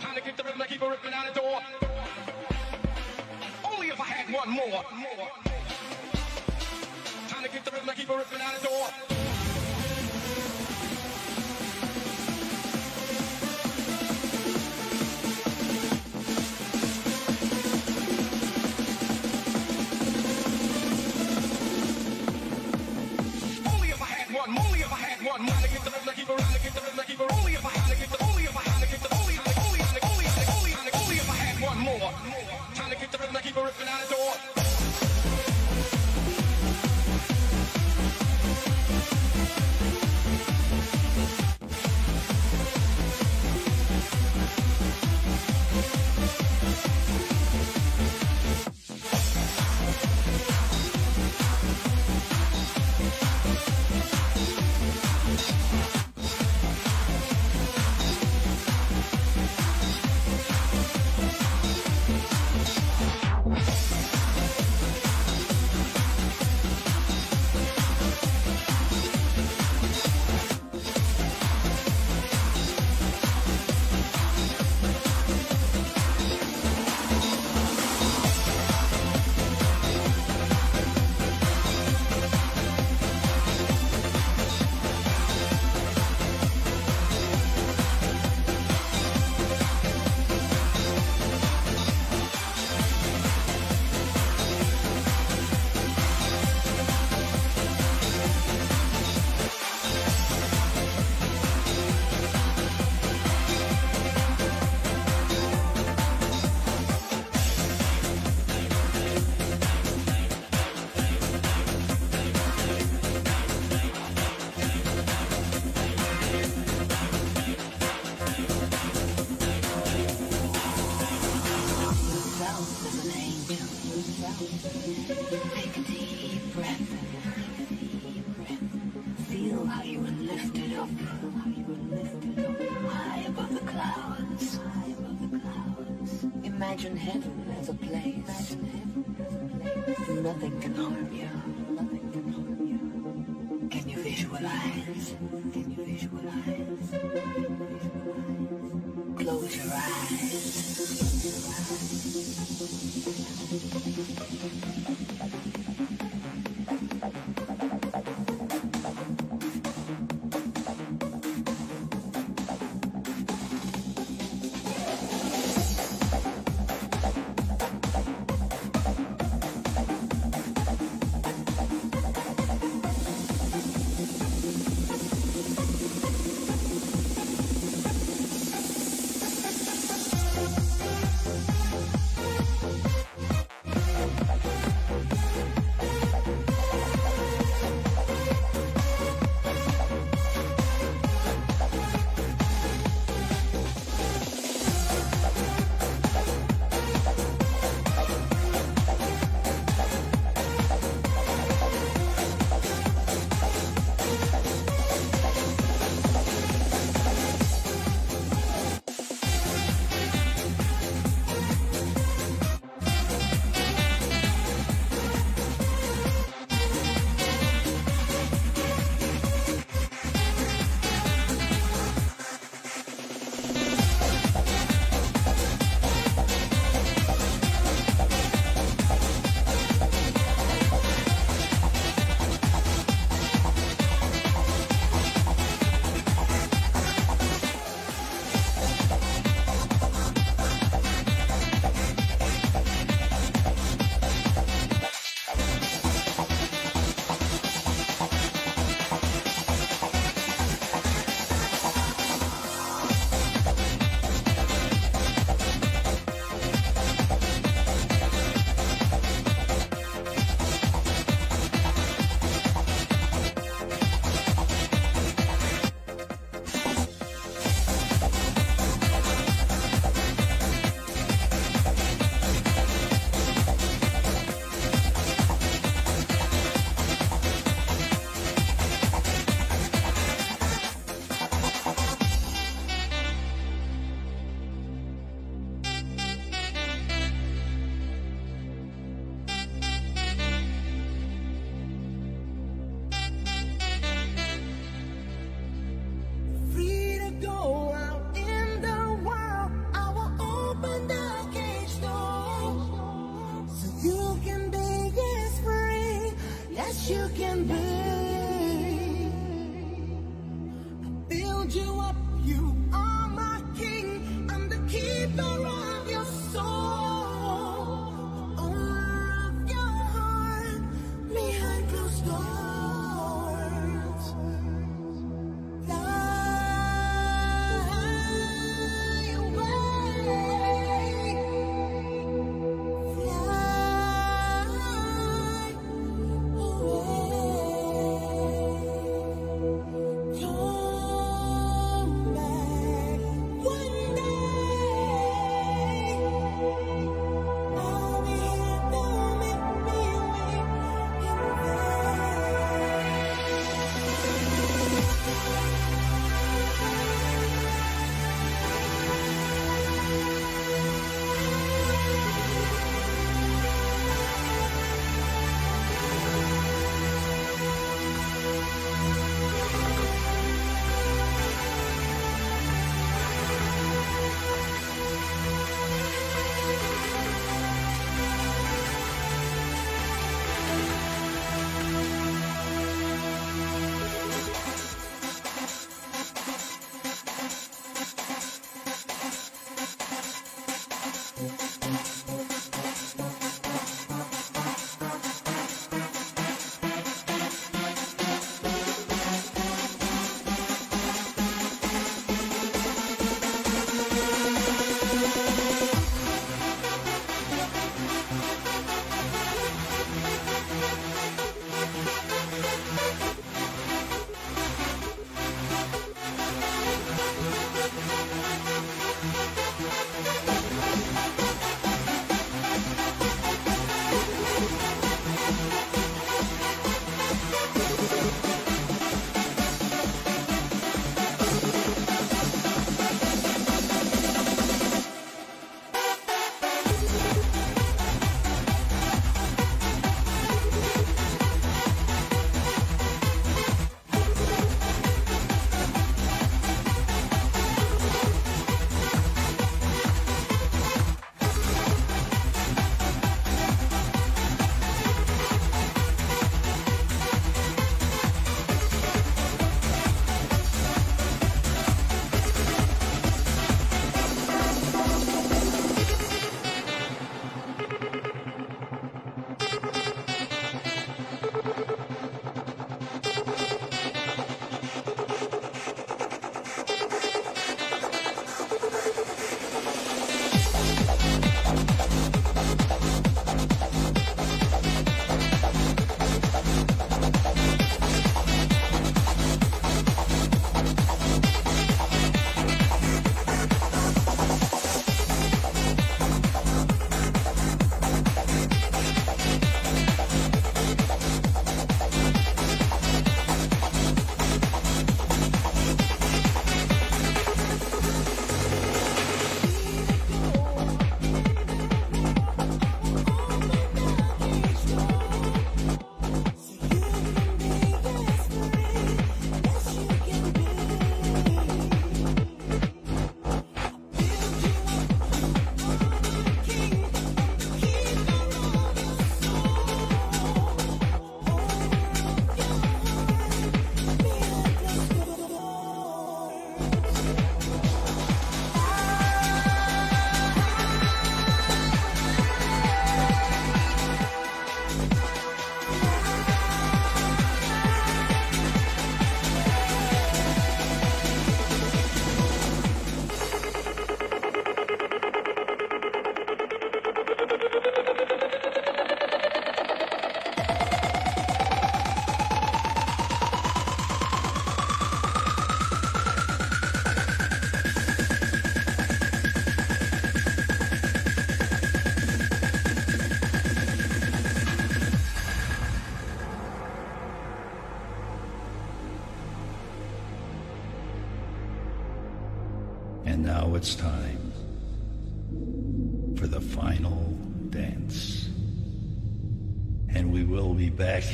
Time to kick the rhythm and keep it ripping out the door. Only if I had one more. Time to kick the rhythm and keep it ripping out the door. rhythm, I keep a ripping out the door. Imagine heaven as a place. Nothing can harm you.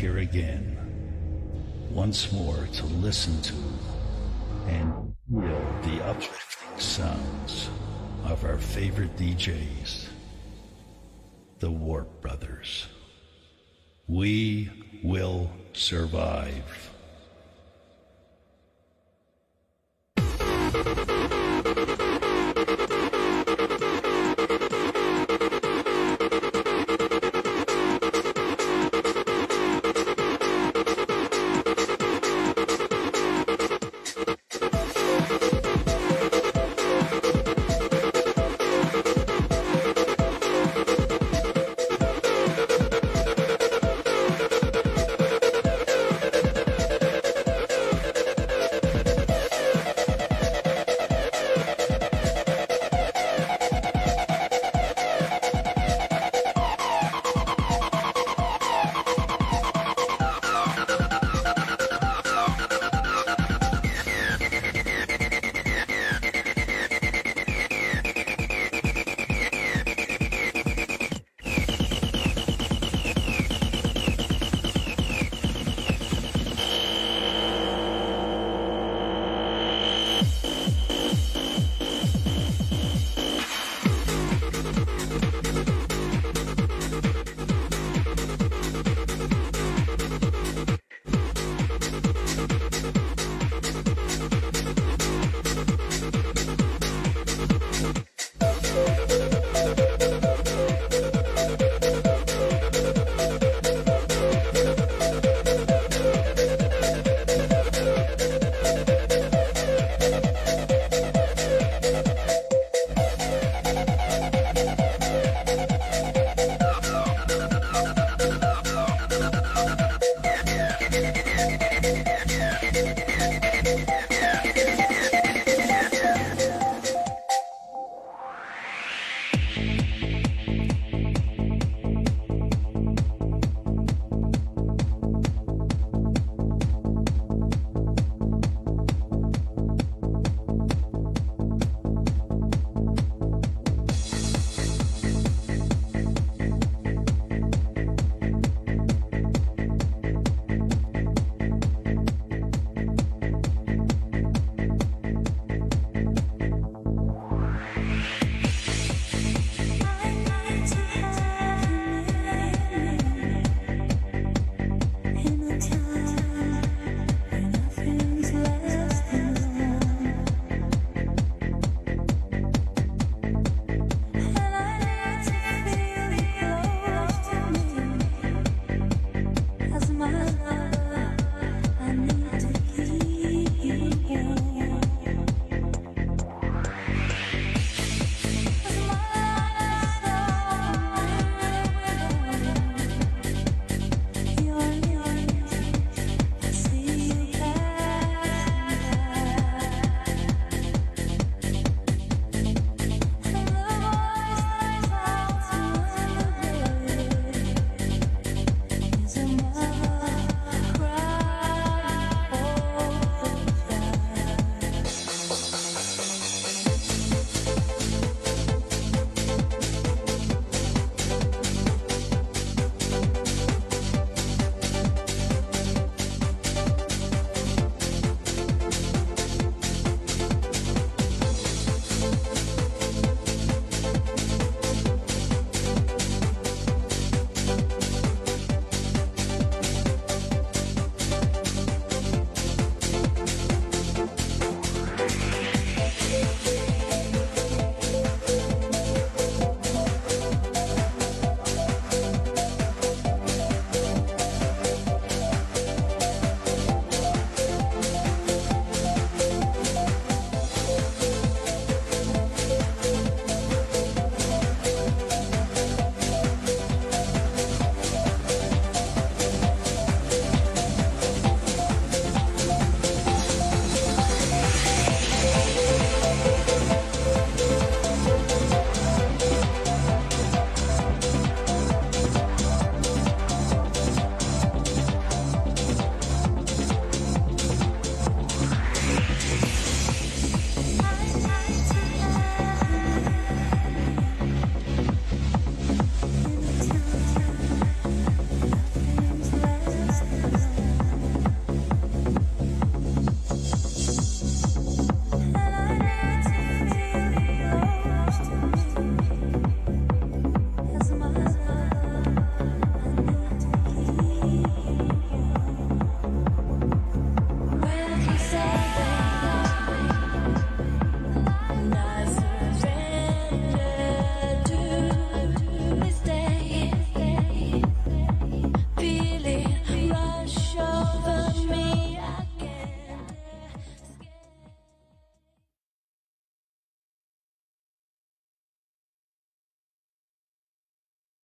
here again, once more to listen to and feel the uplifting sounds of our favorite DJs, the Warp Brothers. We will survive.